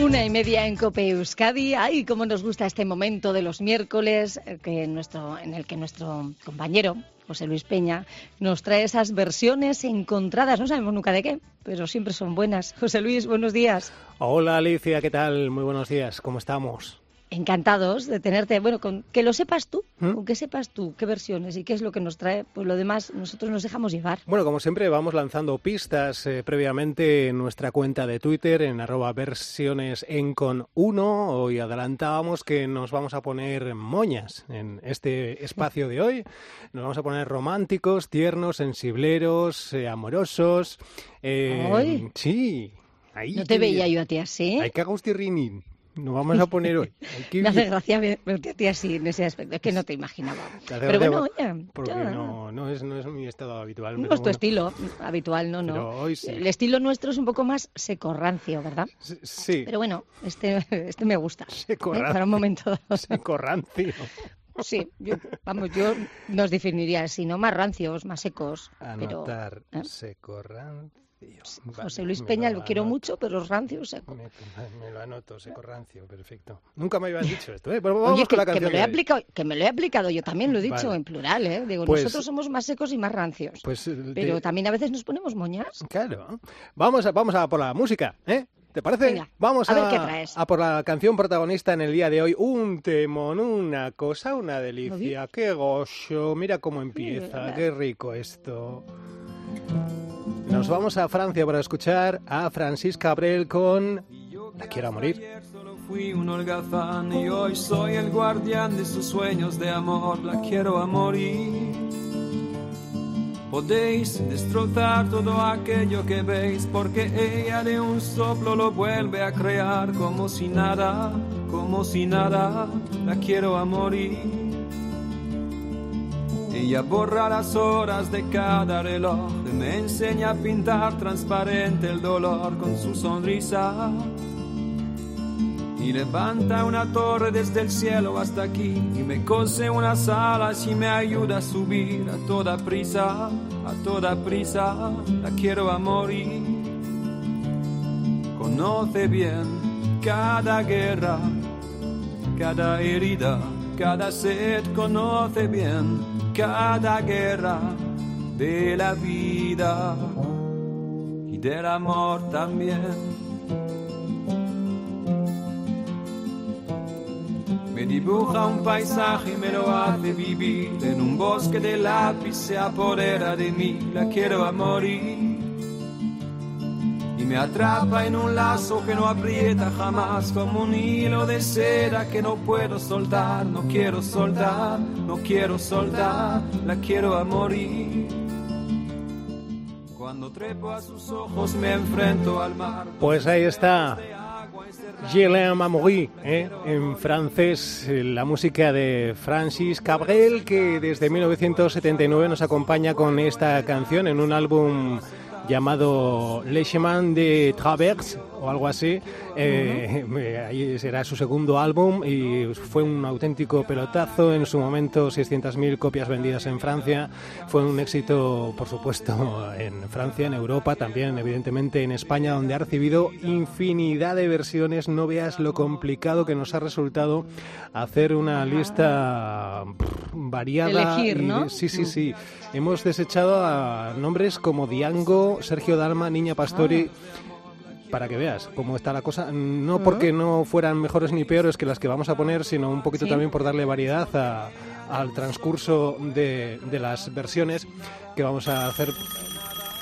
Una y media en Cope Euskadi. Ay, cómo nos gusta este momento de los miércoles eh, que nuestro, en el que nuestro compañero José Luis Peña nos trae esas versiones encontradas. No sabemos nunca de qué, pero siempre son buenas. José Luis, buenos días. Hola Alicia, ¿qué tal? Muy buenos días. ¿Cómo estamos? Encantados de tenerte. Bueno, con que lo sepas tú, ¿Mm? con que sepas tú qué versiones y qué es lo que nos trae, pues lo demás nosotros nos dejamos llevar. Bueno, como siempre vamos lanzando pistas eh, previamente en nuestra cuenta de Twitter en arroba versiones en con uno. Hoy adelantábamos que nos vamos a poner moñas en este espacio de hoy. Nos vamos a poner románticos, tiernos, sensibleros, eh, amorosos. Eh, ¿Hoy? Sí. Ahí No te veía yo a ti así. Hay que agustirrini. Nos vamos a poner hoy. Me hace gracia ver- verte a ti así en ese aspecto. Es que no te imaginaba. Pero bueno, oye, Porque ya. no, no, es, no es mi estado habitual. No pero es tu bueno. estilo habitual, no, no. Pero hoy sí. El estilo nuestro es un poco más seco-rancio, ¿verdad? Sí, Pero bueno, este, este me gusta. ¿eh? Seco-rancio. Para un momento dado. seco rancio. Sí, yo, vamos, yo nos definiría así, ¿no? Más rancios, más secos. Pero Anotar ¿eh? seco rancio. Vale, José Luis Peña lo quiero anoto. mucho, pero los rancios secos. Me, me lo anoto, seco rancio, perfecto. Nunca me habían dicho esto, ¿eh? Vamos Oye, con la que, que canción me lo he aplicado, que me lo he aplicado yo también, lo he dicho Vale. en plural, ¿eh? Digo, Pues- nosotros somos más secos y más rancios. Pues, eh, pero de- también a veces nos ponemos moñas. Claro. Vamos a, vamos a por la música, ¿eh? ¿Te parece? Venga, Vamos a a, ver qué traes. a por la canción protagonista en el día de hoy. Un temón, una cosa, una delicia. Qué gozo. Mira cómo empieza. Qué rico esto. Nos vamos a Francia para escuchar a Francisca Abrel con La quiero a morir. Solo fui un holgazán y hoy soy el guardián de sus sueños de amor. La quiero a morir. Podéis destrozar todo aquello que veis porque ella de un soplo lo vuelve a crear como si nada, como si nada. La quiero a morir. Ella borra las horas de cada reloj, me enseña a pintar transparente el dolor con su sonrisa. Y levanta una torre desde el cielo hasta aquí y me cose unas alas y me ayuda a subir a toda prisa, a toda prisa. La quiero a morir. Conoce bien cada guerra, cada herida, cada sed conoce bien cada guerra de la vida y del amor también. Me dibuja un paisaje y me lo hace vivir. En un bosque de lápiz se apodera de mí, la quiero a morir me atrapa en un lazo que no aprieta jamás, como un hilo de seda que no puedo soltar, no quiero soltar, no quiero soltar, la quiero a morir. Cuando trepo a sus ojos me enfrento al mar. Pues ahí está. À mourir, ¿eh? en francés, eh, la música de Francis Cabrel, que desde 1979 nos acompaña con esta canción en un álbum llamado Le Chemin de Travers o algo así. Eh, eh, ahí será su segundo álbum y fue un auténtico pelotazo. En su momento, 600.000 copias vendidas en Francia. Fue un éxito, por supuesto, en Francia, en Europa, también evidentemente en España, donde ha recibido infinidad de versiones. No veas lo complicado que nos ha resultado hacer una lista pff, variada. Elegir, y- ¿no? Sí, sí, sí. Hemos desechado a nombres como Diango, Sergio Dalma, Niña Pastori. Para que veas cómo está la cosa, no porque no fueran mejores ni peores que las que vamos a poner, sino un poquito Sí. también por darle variedad a- al transcurso de, de las versiones que vamos a hacer.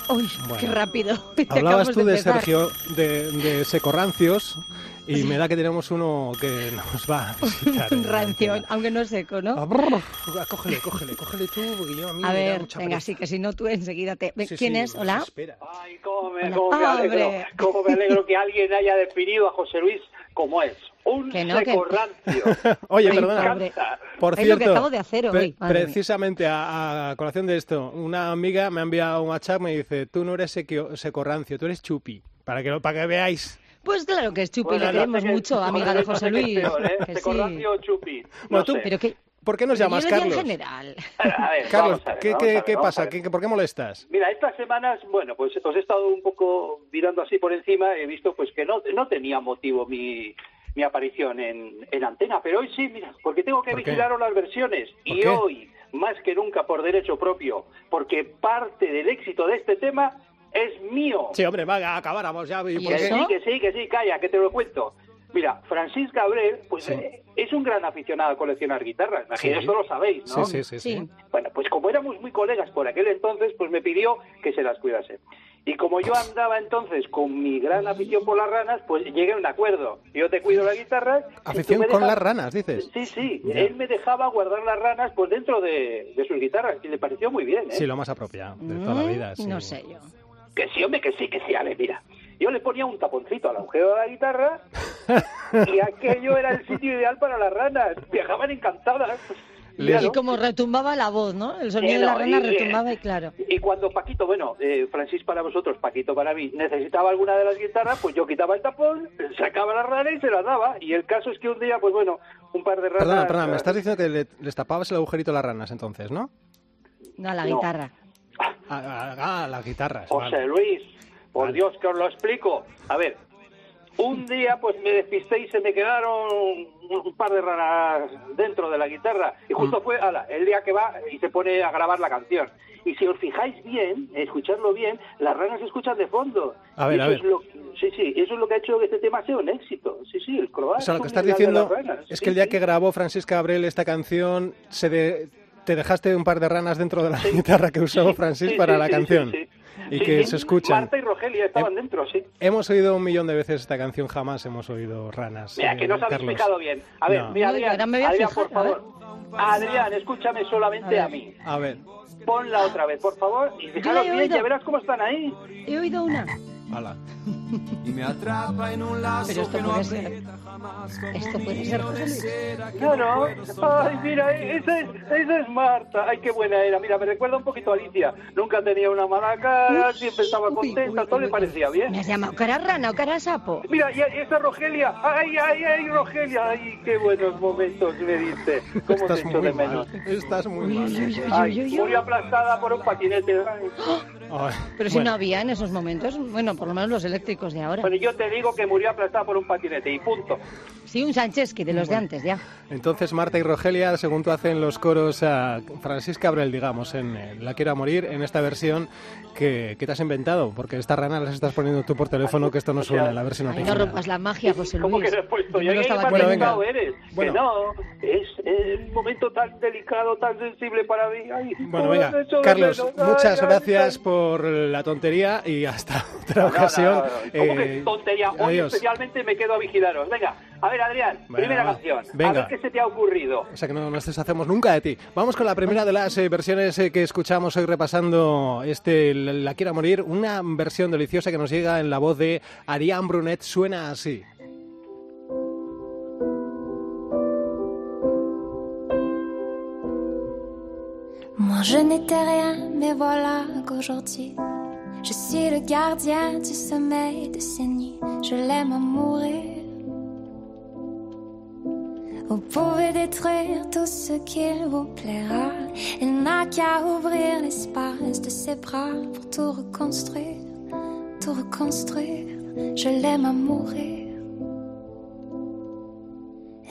Uy, Bueno. qué rápido. Hablabas tú de. Sergio, de, de Secorrancios, y me da que tenemos uno que nos va a visitar. la rancio, aunque no seco, Ah, ¿no? brr, Cógele, cógele, cógele tú, porque yo a mí A me da ver, mucha venga, sí, que si no tú enseguida te... Sí, ¿Quién sí, es? se Hola. espera. Ay, cómo me, Hola. cómo me alegro, cómo me alegro que alguien haya definido a José Luis como es. Un Que no, que- seco rancio. Oye, Ay, perdona. pobre. Por Es lo cierto, que acabo de hacer hoy, precisamente a, a colación de esto, una amiga me ha enviado un WhatsApp me dice, tú no eres secorrancio, tú eres chupi, para que, lo- para que veáis. Pues claro que es Chupi, Bueno, le no queremos sé mucho, no amiga de no José Luis. peor, ¿eh? que Seco sí. chupi. No Bueno, tú- sé. Pero que... ¿Por qué nos llamas, yo lo digo Carlos? en general. A ver, Carlos, a ver, ¿qué, qué- a ver, qué pasa? ¿Qué- ¿Por qué molestas? Mira, estas semanas, bueno, pues os he estado un poco mirando así por encima, he visto pues que no, no tenía motivo mi, mi aparición en, en antena, pero hoy sí, mira, porque tengo que vigilaros las versiones ¿Por y qué? hoy, más que nunca por derecho propio, porque parte del éxito de este tema es mío. Sí, hombre, va, acabáramos ya. ¿y ¿Y por Que sí, que sí, que sí, calla, que te lo cuento. Mira, Francis Gabriel, pues Sí. eh, es un gran aficionado a coleccionar guitarras, imagino, Sí. eso lo sabéis, ¿no? Sí, sí, sí. Bueno, pues como éramos muy colegas por aquel entonces, pues me pidió que se las cuidase. Y como yo andaba entonces con mi gran afición por las ranas, pues llegué a un acuerdo. Yo te cuido la guitarra. y tú Afición con dejas- las ranas, dices. Sí, sí. Él me dejaba guardar las ranas pues dentro de, de sus guitarras y le pareció muy bien, ¿eh? Sí, lo más apropiado de toda la Mm, vida. sí. No sé yo. Que sí, hombre, que sí, que sí. A ver, mira. Yo le ponía un taponcito al agujero de la guitarra y aquello era el sitio ideal para las ranas. Viajaban encantadas. Claro. Y como retumbaba la voz, ¿no? El sonido Sí, de la no, rana y- retumbaba y claro. Y cuando Paquito, bueno, eh, Francis para vosotros, Paquito para mí, necesitaba alguna de las guitarras, pues yo quitaba el tapón, sacaba la rana y se la daba. Y el caso es que un día, pues bueno, un par de ranas... Perdona, perdona, me estás diciendo que le- les tapabas el agujerito a las ranas entonces, ¿no? No, a la No. guitarra. Ah, las guitarras. José vale. Luis, por Vale. Dios que os lo explico. A ver, un día pues me despisté y se me quedaron un par de ranas dentro de la guitarra. Y justo Mm. fue ala, el día que va y se pone a grabar la canción. Y si os fijáis bien, escucharlo bien, las ranas se escuchan de fondo. A ver, Y a eso ver. es lo- sí, sí, eso es lo que ha hecho que este tema sea un éxito. Sí, sí, el croar O sea, lo que es estás diciendo ranas. es Sí, que el día sí. que grabó Francisca Abrel esta canción, se de- te dejaste un par de ranas dentro de la guitarra que usó Francis Sí, para sí, la sí, canción. sí, sí. Y Sí, que sí. se escuchan. Marta y Rogelia estaban Eh, dentro, sí. Hemos oído un millón de veces esta canción, jamás hemos oído ranas. Mira, eh, que no habéis Carlos. fijado bien. A ver, No. mira, No, Adrián, ahora me voy a Adrián, fijar, por favor. Adrián, escúchame solamente A a, mí. A ver, Ponla otra vez, por favor. Y fijaros he bien, ya verás cómo están ahí. He oído una. hala. Y me atrapa en un lazo Pero esto que no puede ser. aprieta jamás como Esto puede ser de Claro. no. Ay, mira, esa es, esa es Marta. Ay, qué buena era. Mira, me recuerda un poquito a Alicia. Nunca tenía una mala cara, siempre estaba Uy, contenta, uy, todo uy, le uy. parecía bien. ¿Me has llamado cara rana o cara sapo? Mira, y esa Rogelia. Ay, ay, ay, Rogelia. Ay, qué buenos momentos me diste. ¿Cómo te Estás echo muy de mal. menos? Estás muy Uy, mal. uy, uy, uy, Ay, uy, uy, murió uy. aplastada por un patinete. Ay. Ay, Pero si bueno, no había en esos momentos, bueno, por lo menos los eléctricos de ahora. Bueno, yo te digo que murió aplastada por un patinete y punto. Sí, un Sanchesky de los de antes, ya. Entonces Marta y Rogelia, según tú hacen los coros a Francisca Abrel, digamos, en La Quiero a Morir, en esta versión que, que te has inventado, porque esta rana las estás poniendo tú por teléfono, que esto no suena en la versión Ay, no original. rompas la magia, José Luis. ¿Cómo que no he puesto? Yo Yo no ¿qué estaba Bueno, venga. eres? Bueno. Que no, es eh, un momento tan delicado, tan sensible para mí. Ay, Bueno, venga, Carlos, menos. Muchas ay, gracias ay. por la tontería y hasta otra ocasión. no, no. ¿Cómo que Eh, tontería? Hoy adiós. especialmente me quedo a vigilaros. Venga, a ver, Adrián, Venga, primera va. canción. Venga. A ver qué se te ha ocurrido. O sea que no nos deshacemos nunca de ti. Vamos con la primera de las eh, versiones eh, que escuchamos hoy repasando este La la Quiero a Morir, una versión deliciosa que nos llega en la voz de Ariane Brunet, suena así. Moi je n'étais rien, mais voilà qu'aujourd'hui je suis le gardien du sommeil de ces nuits. Je l'aime à mourir. Vous pouvez détruire tout ce qu'il vous plaira. Il n'a qu'à ouvrir l'espace de ses bras pour tout reconstruire, tout reconstruire. Je l'aime à mourir.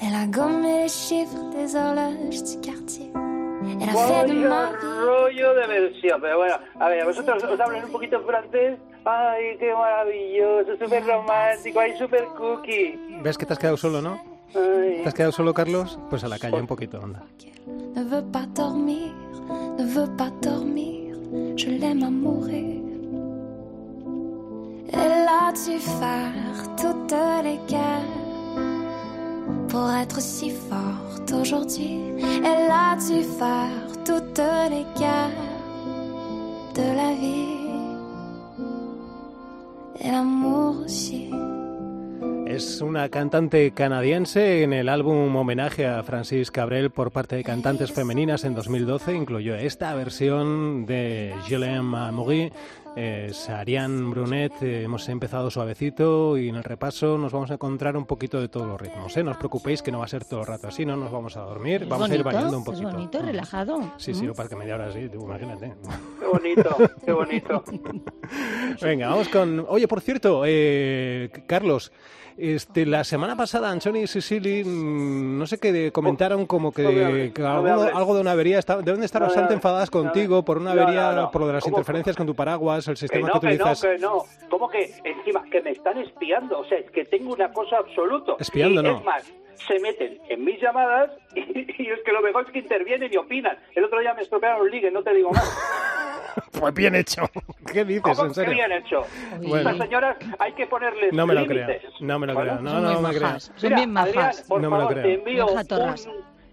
Elle a gommé les chiffres des horloges du quartier. Elle a fait de ma Vaya vie. rollo de versión. Pero bueno, a ver, vosotros os hablan un poquito francés. Ay, qué maravilloso, súper romántico, ay, súper cookie. ¿Ves que te has quedado solo, no? Ay. ¿Te has quedado solo, Carlos? Pues a la calle un poquito, anda. Ne veut pas dormir, ne veut pas dormir. Je l'aime à mourir. Elle a dû faire toutes les guerres pour être si forte aujourd'hui. Elle a dû faire toutes les guerres de la vie et l'amour aussi. Es una cantante canadiense. En el álbum homenaje a Francis Cabrel por parte de cantantes femeninas en 2012 incluyó esta versión de Julien Amoury. Es Ariane Brunet. Eh, hemos empezado suavecito y en el repaso nos vamos a encontrar un poquito de todos los ritmos. ¿eh? No os preocupéis que no va a ser todo el rato así, no nos vamos a dormir. Es vamos a ir bonito, variando un poquito. Es bonito, relajado. Sí, sí, para que media hora así, tú imagínate. Qué bonito, qué bonito. Venga, vamos con. Oye, por cierto, eh, Carlos. Este, la semana pasada, Anchoni y Sicily, mm, no sé qué comentaron como que, que algo, algo de una avería. deben de estar bastante enfadadas contigo por una avería, por lo de las interferencias con tu paraguas, el Que sistema no, que que no, utilizas. que no. ¿Cómo que encima que me están espiando? O sea, es que tengo una cosa absoluto. Espiando, y no. Es más, se meten en mis llamadas y, y es que lo mejor es que intervienen y opinan. El otro día me estropearon un ligue, no te digo más. Pues bien hecho. ¿Qué dices, ¿Cómo en que serio? bien hecho? Bueno. Estas señoras hay que ponerles No me lo creo. No me lo creo. No, Son no me creo. majas. Son bien majas. Adrián, por No me lo favor, creo. te envío, un,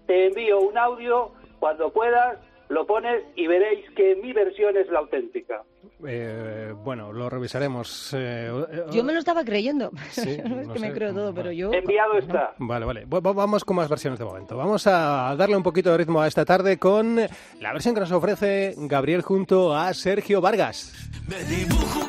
te envío un audio cuando puedas, lo pones y veréis que mi versión es la auténtica. Eh, bueno, lo revisaremos. eh, eh, Yo me lo estaba creyendo. Sí, no es no que me sé. creo todo, pero yo... Enviado está. Vale, vale. Va- va- Vamos con más versiones de momento. Vamos a darle un poquito de ritmo a esta tarde con la versión que nos ofrece Gabriel junto a Sergio Vargas. Me dibujo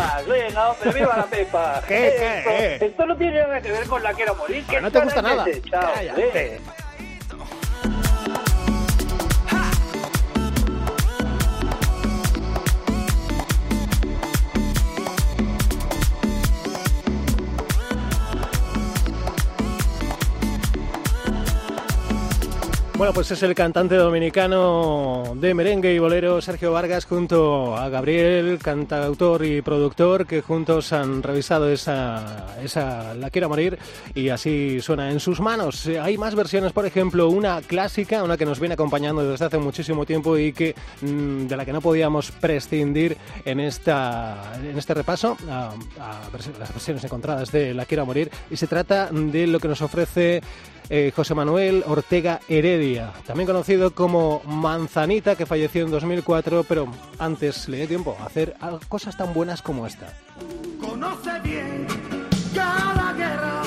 venga, ¿y qué más? Venga, hombre, viva la Pepa. ¿Qué, esto, qué, eh? esto no tiene nada que ver con la quiero morir. Que ¿Qué no te gusta nada. Chao, Cállate. Pues es el cantante dominicano de merengue y bolero Sergio Vargas junto a Gabriel, cantautor y productor, que juntos han revisado esa, esa La Quiero Morir y así suena en sus manos. Hay más versiones, por ejemplo, una clásica, una que nos viene acompañando desde hace muchísimo tiempo y que mm, de la que no podíamos prescindir en, esta, en este repaso las versiones encontradas de La Quiero Morir y se trata de lo que nos ofrece eh, José Manuel Ortega Heredia, también conocido como Manzanita, que falleció en 2004, pero antes le dio tiempo a hacer cosas tan buenas como esta. Conoce bien cada guerra,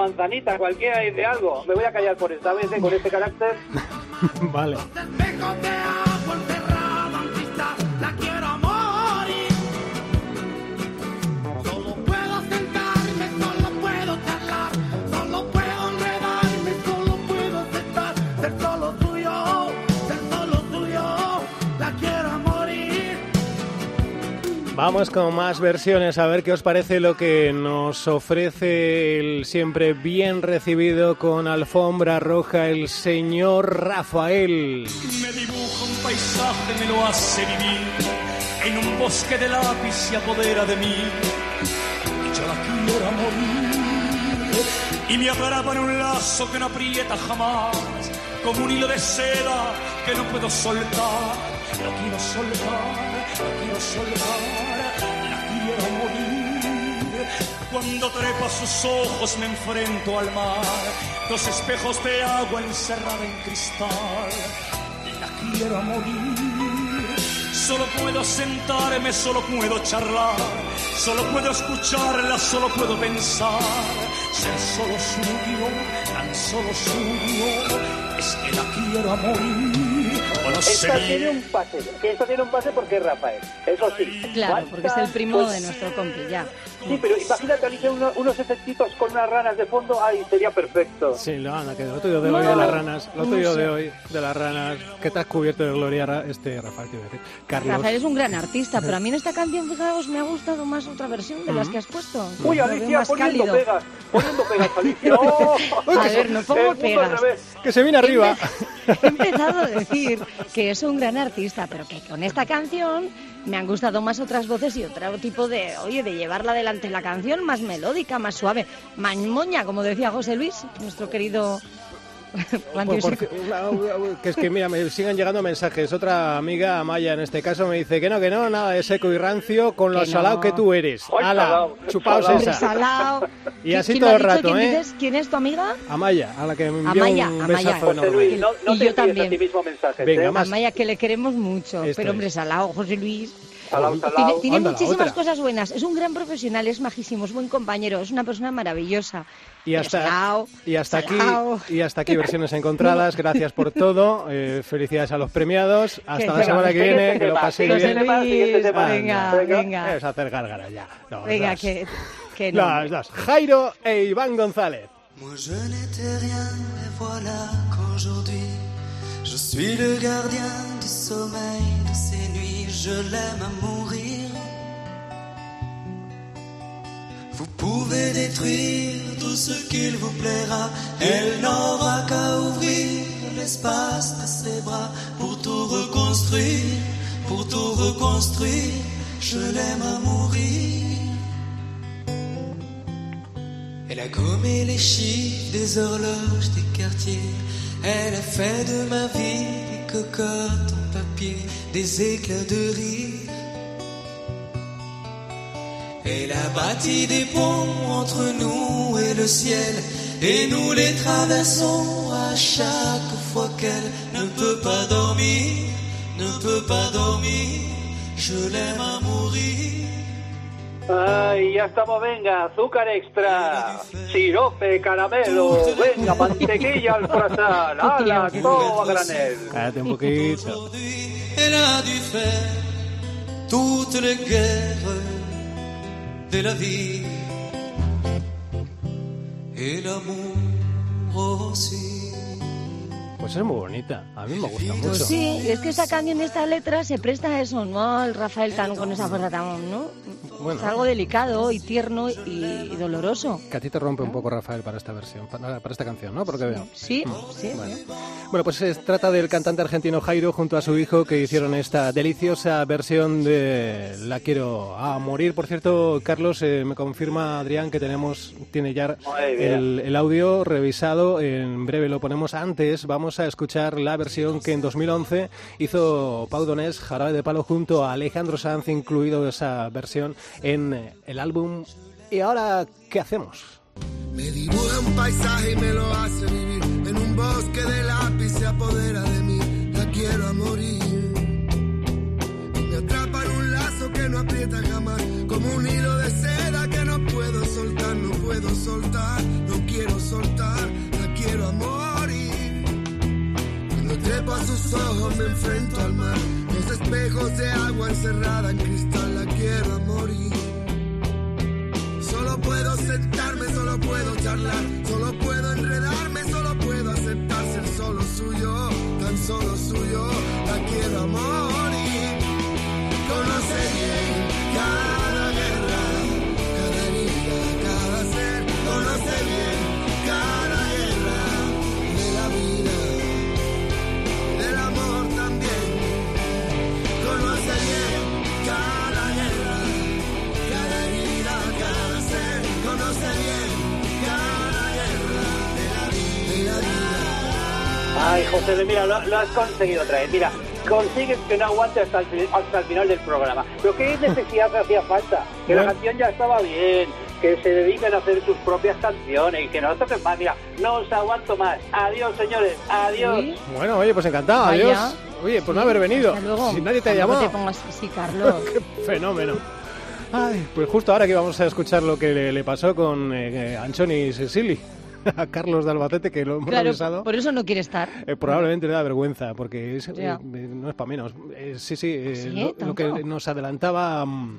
Manzanita, cualquiera dice algo. Me voy a callar por esta vez, eh, con este carácter. vale. Vamos con más versiones, a ver qué os parece lo que nos ofrece el siempre bien recibido con alfombra roja el señor Rafael. Me dibuja un paisaje, me lo hace vivir. En un bosque de lápiz se apodera de mí. Y yo la quiero morir. Y me atrapa en un lazo que no aprieta jamás. Como un hilo de seda que no puedo soltar. La quiero soltar, la quiero soltar. La quiero a morir. Cuando trepa sus ojos me enfrento al mar. Dos espejos de agua encerrada en cristal. La quiero a morir. Solo puedo sentarme, solo puedo charlar, solo puedo escucharla, solo puedo pensar. Ser solo suyo, tan solo suyo, es que la quiero a morir. Esta tiene un pase. Esta tiene un pase porque es Rafael. Eso sí. Claro, porque es el primo de nuestro compi, ya. Sí, pero imagínate Alicia uno- unos efectitos con unas ranas de fondo. Ay, sería perfecto. Sí, lo anda, que lo tuyo de hoy de las ranas, lo tuyo de hoy de las ranas, que te has cubierto de gloria, este Rafael, te iba a decir. Carlos. Rafael es un gran artista, pero a mí en esta canción, fijaos, me ha gustado más otra versión de las que has puesto. Uy, Lo Alicia, más poniendo cálido. pegas. Poniendo pegas, Alicia. ¡Oh! A ver, no pongo pegas. Que se viene arriba. He empezado a decir que es un gran artista, pero que con esta canción me han gustado más otras voces y otro tipo de, oye, de llevarla adelante. La canción más melódica, más suave, más moña, como decía José Luis, nuestro querido Que es que mira, me siguen llegando mensajes. Otra amiga, Amaya, en este caso, me dice que no, que no, nada de seco y rancio con lo Que no. salado que tú eres. Ala, chupaos esa. salao. Y así ¿Quién todo el rato, ¿Quién ¿eh? dices? ¿Quién es tu amiga? Amaya, a la que me envió Amaya, un Amaya. besazo José enorme. Luis, no, no Y te yo también. a ti mismo mensajes. Venga, ¿eh? más. Amaya, que le queremos mucho. Esto pero hombre, es. salao, José Luis. Salao, Tiene, salao. muchísimas otra. cosas buenas. Es un gran profesional, es majísimo, es buen compañero, es una persona maravillosa. Y hasta, salao, y hasta aquí y hasta aquí versiones encontradas. Gracias por todo. eh, felicidades a los premiados. Hasta Que la se semana va. que viene. Que lo paséis bien. venga, Venga. venga. Es hacer gárgara ya. No, Venga, las- que, que no. las dos. Jairo e Iván González. Moi je n'étais rien, et voilà qu'aujourd'hui je suis le gardien du sommeil de ces nuits. Je l'aime à mourir. Vous pouvez détruire tout ce qu'il vous plaira. Elle n'aura qu'à ouvrir l'espace de ses bras pour tout reconstruire, pour tout reconstruire. Je l'aime à mourir. Elle a gommé les chiffres des horloges des quartiers. Elle a fait de ma vie des cocottes des éclats de rire. Elle a bâti des ponts entre nous et le ciel, et nous les traversons à chaque fois qu'elle ne peut pas dormir, ne peut pas dormir. Je l'aime à mourir. Ay, ya estamos, venga, azúcar extra, sirope, caramelo, venga, mantequilla al croissant, ala, todo a granel. Cállate un poquito. Elle a dû faire toutes les guerres de la vie et l'amour aussi. Pues es muy bonita. A mí me gusta mucho. Pues sí, es que esta canción, esta letra se presta a eso, ¿no? Al Rafael tan con esa fuerza tan, ¿no? Bueno. Es algo delicado y tierno y, y doloroso. Que a ti te rompe un poco, Rafael, para esta versión, para, para esta canción, ¿no? Porque veo. Sí, sí, Bueno. sí. Bueno, pues se trata del cantante argentino Jairo junto a su hijo que hicieron esta deliciosa versión de La quiero a morir. Por cierto, Carlos, eh, me confirma Adrián que tenemos, tiene ya el audio revisado. En breve lo ponemos antes. Vamos a escuchar la versión que en 2011 hizo Pau Donés, Jarabe de Palo, junto a Alejandro Sanz, incluido esa versión en eh, el álbum. ¿Y ahora qué hacemos? Me dibuja un paisaje y me lo hace vivir. En un bosque de lápiz se apodera de mí. La quiero a morir. Y me atrapa en un lazo que no aprieta jamás. Como un hilo de seda que no puedo soltar, no puedo soltar. No quiero soltar, la quiero a morir. Cuando trepo a sus ojos me enfrento al mar. Los espejos de agua encerrada en cristal, la quiero morir. Solo puedo sentarme, solo puedo charlar, solo puedo enredarme, solo puedo aceptar ser solo suyo, tan solo suyo, la quiero a Ay, José, mira, lo, lo has conseguido otra vez. Mira, consigues que no aguante hasta el, hasta el final del programa. Pero qué necesidad hacía falta, que la canción ya estaba bien, que se dediquen a hacer sus propias canciones y que no toquen más. Mira, no os aguanto más. Adiós, señores. Adiós. Bueno, oye, pues encantado, Vaya. adiós. Oye, por no haber venido. Hasta luego. Si nadie te ha llamado. te pongas así, Carlos. Qué fenómeno. Ay, pues justo ahora que vamos a escuchar lo que le, le pasó con eh, Anchoni y Cecily a Carlos de Albacete, que lo hemos Claro, revisado. por eso no quiere estar. Eh, probablemente le da vergüenza, porque es- eh, no es para menos. Eh, sí, sí, eh, ¿Sí? lo, lo que nos adelantaba mm,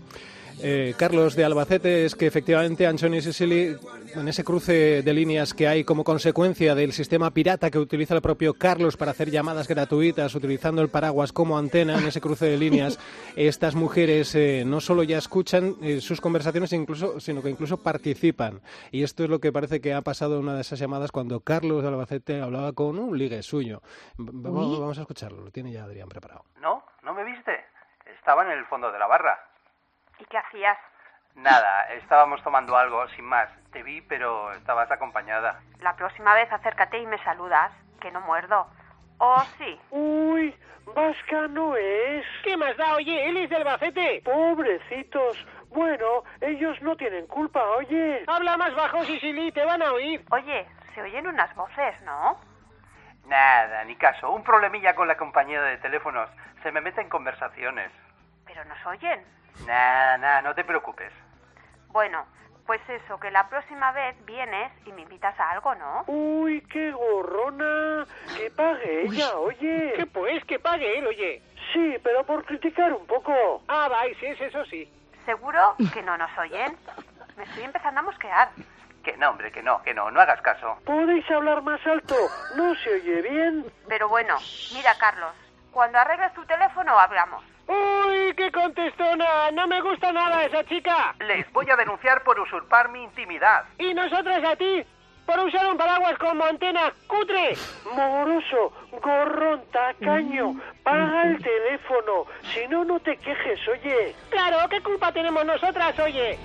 eh, Carlos de Albacete es que efectivamente Anchoni y Sicily, en ese cruce de líneas que hay como consecuencia del sistema pirata que utiliza el propio Carlos para hacer llamadas gratuitas utilizando el paraguas como antena, en ese cruce de líneas, estas mujeres eh, no solo ya escuchan eh, sus conversaciones, incluso, sino que incluso participan. Y esto es lo que parece que ha pasado en una de esas llamadas cuando Carlos de Albacete hablaba con un ligue suyo. Vamos, vamos a escucharlo, lo tiene ya Adrián preparado. No, no me viste. Estaba en el fondo de la barra. ¿Y qué hacías? Nada, estábamos tomando algo, sin más. Te vi, pero estabas acompañada. La próxima vez acércate y me saludas, que no muerdo. ¿O sí? Uy, vasca no es. ¿Qué más da? Oye, él es del Albacete. Pobrecitos. Bueno, ellos no tienen culpa, oye. Habla más bajo, Sicily, te van a oír. Oye, se oyen unas voces, ¿no? Nada, ni caso. Un problemilla con la compañía de teléfonos. Se me meten conversaciones. Pero nos oyen. Nah, nah, no te preocupes. Bueno, pues eso, que la próxima vez vienes y me invitas a algo, ¿no? Uy, qué gorrona. Que pague ella, oye. ¿Qué pues? Que pague él, oye. Sí, pero por criticar un poco. Ah, vais, es eso sí. ¿Seguro que no nos oyen? Me estoy empezando a mosquear. Que no, hombre, que no, que no, no hagas caso. ¿Podéis hablar más alto? ¿No se oye bien? Pero bueno, mira, Carlos, cuando arregles tu teléfono hablamos. Uy, qué contestona. No me gusta nada esa chica. Les voy a denunciar por usurpar mi intimidad. Y nosotras a ti, por usar un paraguas como antena cutre. Moroso, gorrón, tacaño, paga el teléfono. Si no, no te quejes, oye. Claro, ¿qué culpa tenemos nosotras, oye?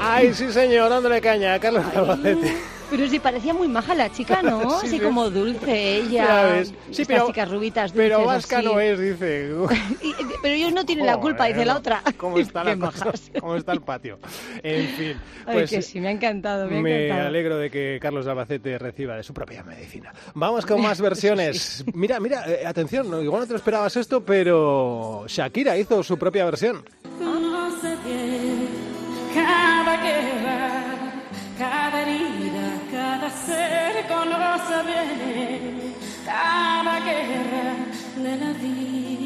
Ay, sí señor, dándole caña a Carlos de Albacete. Pero sí, parecía muy maja la chica, ¿no? Sí, Así sí. como dulce ella. ves. Sí, pero- chicas rubitas Pero dulces, vasca así. no es, dice. Y- pero ellos no tienen la culpa, dice la otra. ¿Cómo está, la cosa? ¿Cómo está el patio? En fin, Ay, pues que sí, me ha encantado, me ha me encantado. alegro de que Carlos Albacete reciba de su propia medicina. Vamos con más versiones. Mira, mira, eh, atención, no, igual no te lo esperabas esto, pero Shakira hizo su propia versión. Bien cada guerra, cada herida, cada ser conoce bien cada guerra de la vida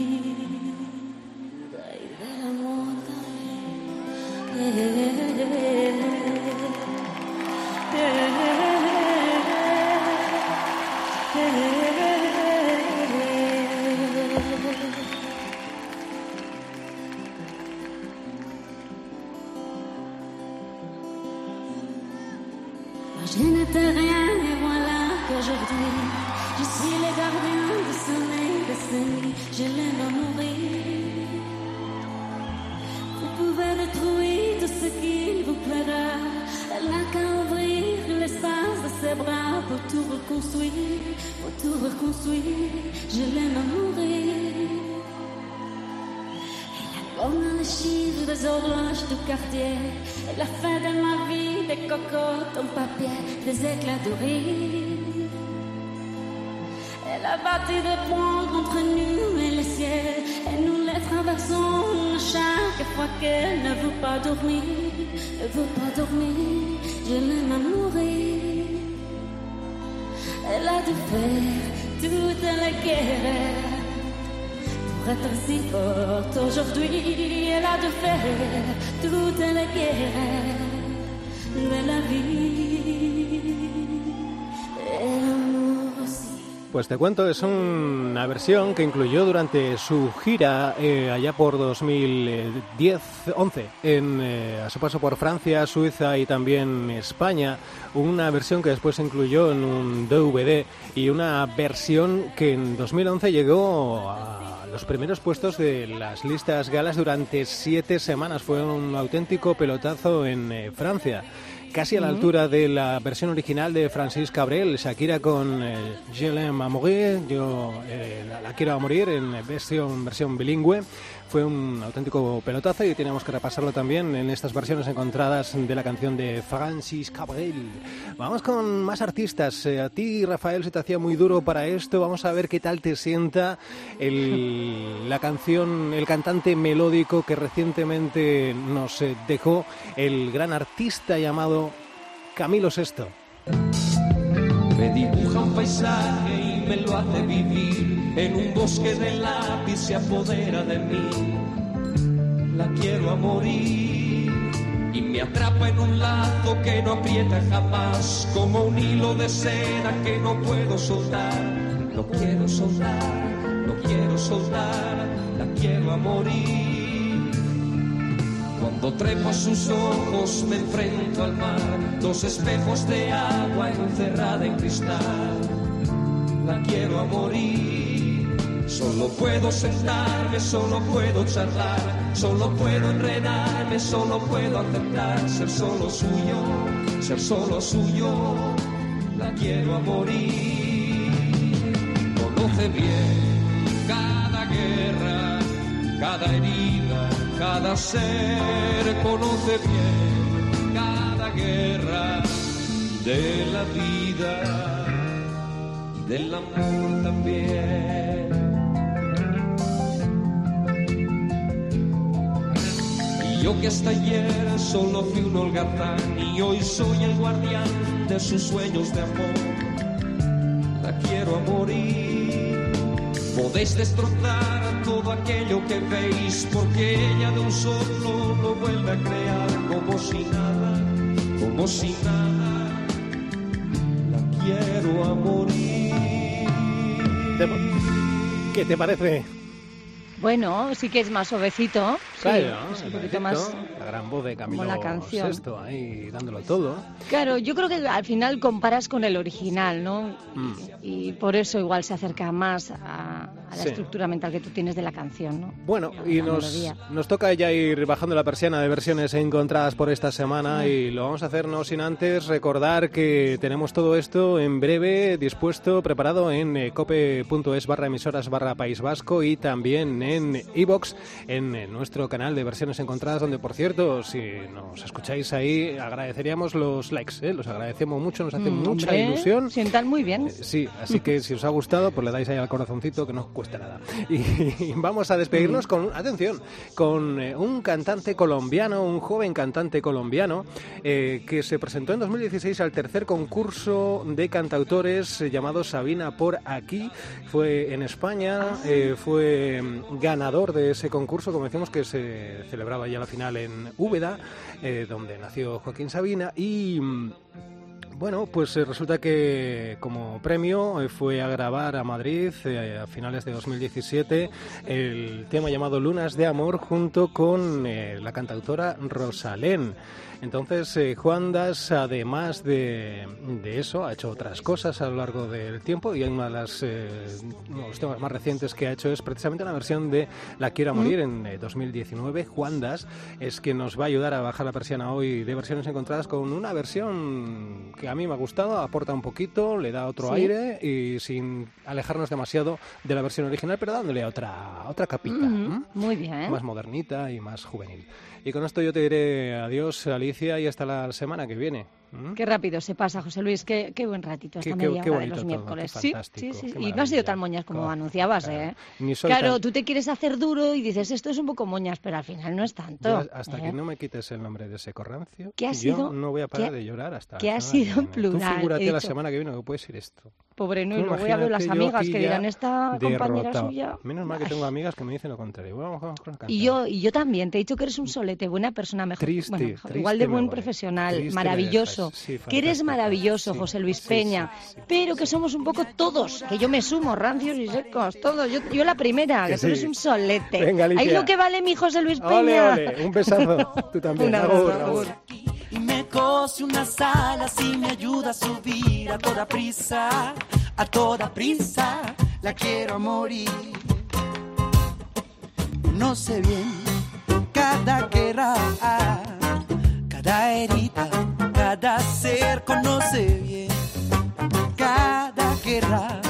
cocottes en papier, des éclats de rire. Elle a bâti des ponts entre nous et le ciel, et nous les traversons chaque fois qu'elle ne veut pas dormir, ne veut pas dormir, je l'aime à mourir. Elle a dû faire toute la guerre pour être si forte aujourd'hui, elle a de faire toute la guerre Pues te cuento, es una versión que incluyó durante su gira eh, allá por 2010-11, en, eh, a su paso por Francia, Suiza y también España, una versión que después se incluyó en un DVD y una versión que en 2011 llegó a los primeros puestos de las listas galas durante siete semanas. Fue un auténtico pelotazo en eh, Francia. casi a la altura de la versión original de Francis Cabrel, Shakira con eh, Je l'aime à mourir, yo eh, la, la quiero a morir en versión, versión bilingüe. Fue un auténtico pelotazo y teníamos que repasarlo también en estas versiones encontradas de la canción de Francis Cabrel. Vamos con más artistas. Eh, a ti, Rafael, se te hacía muy duro para esto. Vamos a ver qué tal te sienta la canción, el cantante melódico que recientemente nos eh, dejó el gran artista llamado Camilo Sesto. Me dibuja un paisaje y me lo hace vivir. En un bosque de lápiz se apodera de mí. La quiero a morir. Y me atrapa en un lazo que no aprieta jamás. Como un hilo de seda que no puedo soltar. No quiero soltar, no quiero soltar. La quiero a morir. Cuando trepo a sus ojos me enfrento al mar, dos espejos de agua encerrada en cristal. La quiero a morir. Solo puedo sentarme, solo puedo charlar, solo puedo enredarme, solo puedo aceptar ser solo suyo, ser solo suyo. La quiero a morir. Conoce bien cada guerra, cada herida, cada ser. Conoce bien cada guerra de la vida del amor también. Yo que hasta ayer solo fui un holgazán y hoy soy el guardián de sus sueños de amor. La quiero a morir. Podéis destrozar todo aquello que veis porque ella de un solo lo vuelve a crear como si nada, como si nada. La quiero a morir. ¿Qué te parece? Bueno, sí que es más suavecito. sí, Claro, es un poquito más. la gran voz de Camilo la canción. Sesto ahí dándolo todo. Claro, yo creo que al final comparas con el original, ¿no? Mm. Y por eso igual se acerca más a, a la Sí. estructura mental que tú tienes de la canción, ¿no? Bueno, y nos, nos toca ya ir bajando la persiana de versiones encontradas por esta semana y lo vamos a hacer no sin antes recordar que tenemos todo esto en breve dispuesto, preparado en eh, cope.es barra emisoras barra País Vasco y también en iBox en eh, nuestro canal de versiones encontradas donde por cierto si nos escucháis ahí agradeceríamos los likes, ¿eh? los agradecemos mucho, nos hace Mm, mucha hombre, ilusión. Sientan muy bien. Sí, así que si os ha gustado, pues le dais ahí al corazoncito que no os Y, vamos a despedirnos con, atención, con eh, un cantante colombiano, un joven cantante colombiano, eh, que se presentó en 2016 al tercer concurso de cantautores eh, llamado Sabina por aquí. Fue en España, fue mm, ganador de ese concurso, como decimos, que se celebraba ya la final en Úbeda, donde nació Joaquín Sabina y... bueno, pues eh, resulta que como premio eh, fue a grabar a Madrid eh, a finales de 2017 el tema llamado Lunas de Amor junto con eh, la cantautora Rosalén. Entonces, eh, Juan Das, además de, de eso, ha hecho otras cosas a lo largo del tiempo y una de las eh, uno de los temas más recientes que ha hecho es precisamente una versión de La Quiero Morir en eh, 2019. Juan Das es quien nos va a ayudar a bajar la persiana hoy de versiones encontradas con una versión que a mí me ha gustado, aporta un poquito, le da otro Sí. aire y sin alejarnos demasiado de la versión original, pero dándole otra, otra capita. Muy bien. Más modernita y más juvenil. Y con esto yo te diré adiós, Alicia, y hasta la semana que viene. ¿m? Qué rápido se pasa, José Luis. Qué, qué buen ratito esta Qué- media qué hora de los todo, miércoles. sí, sí, Y no has sido tan moñas como Claro, anunciabas, claro. ¿eh? Ni Claro, tan- tú te quieres hacer duro y dices esto es un poco moñas, pero al final no es tanto. Yo, hasta ¿eh? que no me quites el nombre de ese corrancio, ¿Qué ha yo sido- no voy a parar de llorar hasta qué ha sido en plural? Tú figúrate He la dicho- semana que viene que puede ser esto. Pobre no, y luego ya veo las imagínate yo amigas que dirán esta compañera derrotado. suya. Menos mal que tengo amigas que me dicen lo contrario. Vamos, vamos Y yo, y yo también, te he dicho que eres un solete, buena persona, mejor, Triste, bueno, mejor, triste igual de buen voy. profesional, Triste maravilloso. Sí, que eres maravilloso, Sí, José Luis sí, Peña, pero que somos un poco todos, que yo me sumo, rancios y secos, todos, yo, yo la primera, que, tú eres sí. un solete. Venga. Ahí lo que vale mi José Luis Peña. Ole, ole, un besazo. Tú también. Un cose unas alas y me ayuda a subir a toda prisa, a toda prisa, la quiero morir. No sé bien cada guerra, cada herida, cada ser conoce bien cada guerra